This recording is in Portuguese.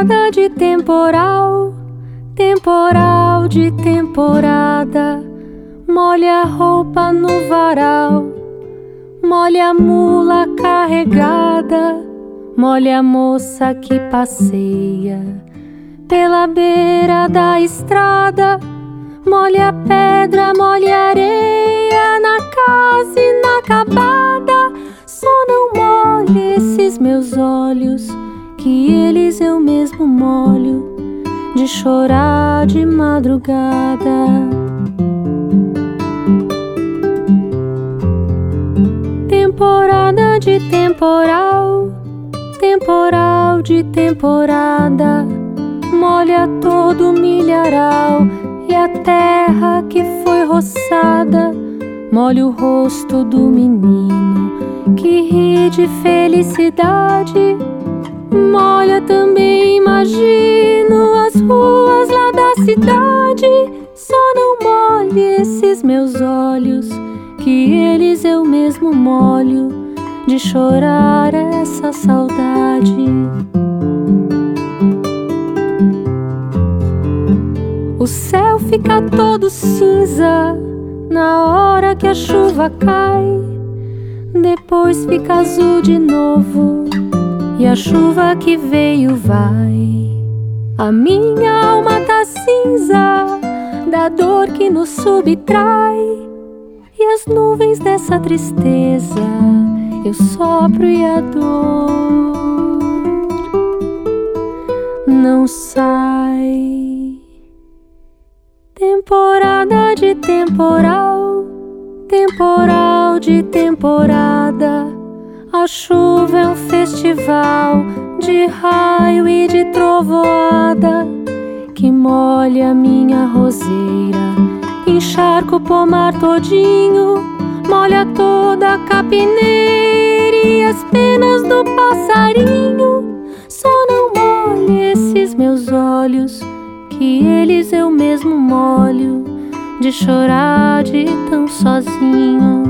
Temporada de temporal, temporal de temporada. Molha a roupa no varal, molha a mula carregada, molha a moça que passeia pela beira da estrada. Molha a pedra, molha a areia na casa inacabada. Só não molhe esses meus olhos que chorar de madrugada. Temporada de temporal, temporal de temporada, molha todo milharal e a terra que foi roçada, molha o rosto do menino que ri de felicidade. Molha também, imagino esses meus olhos, que eles eu mesmo molho de chorar essa saudade. O céu fica todo cinza na hora que a chuva cai, depois fica azul de novo e a chuva que veio vai. A minha alma tá cinza da dor que nos subtrai. E as nuvens dessa tristeza eu sopro e a dor não sai. Temporada de temporal, temporal de temporada a chuva é um festival de raio e de trovoada que molha minha roseira. Encharca o pomar todinho, molha toda a capineira e as penas do passarinho. Só não molha esses meus olhos, que eles eu mesmo molho, de chorar de tão sozinho.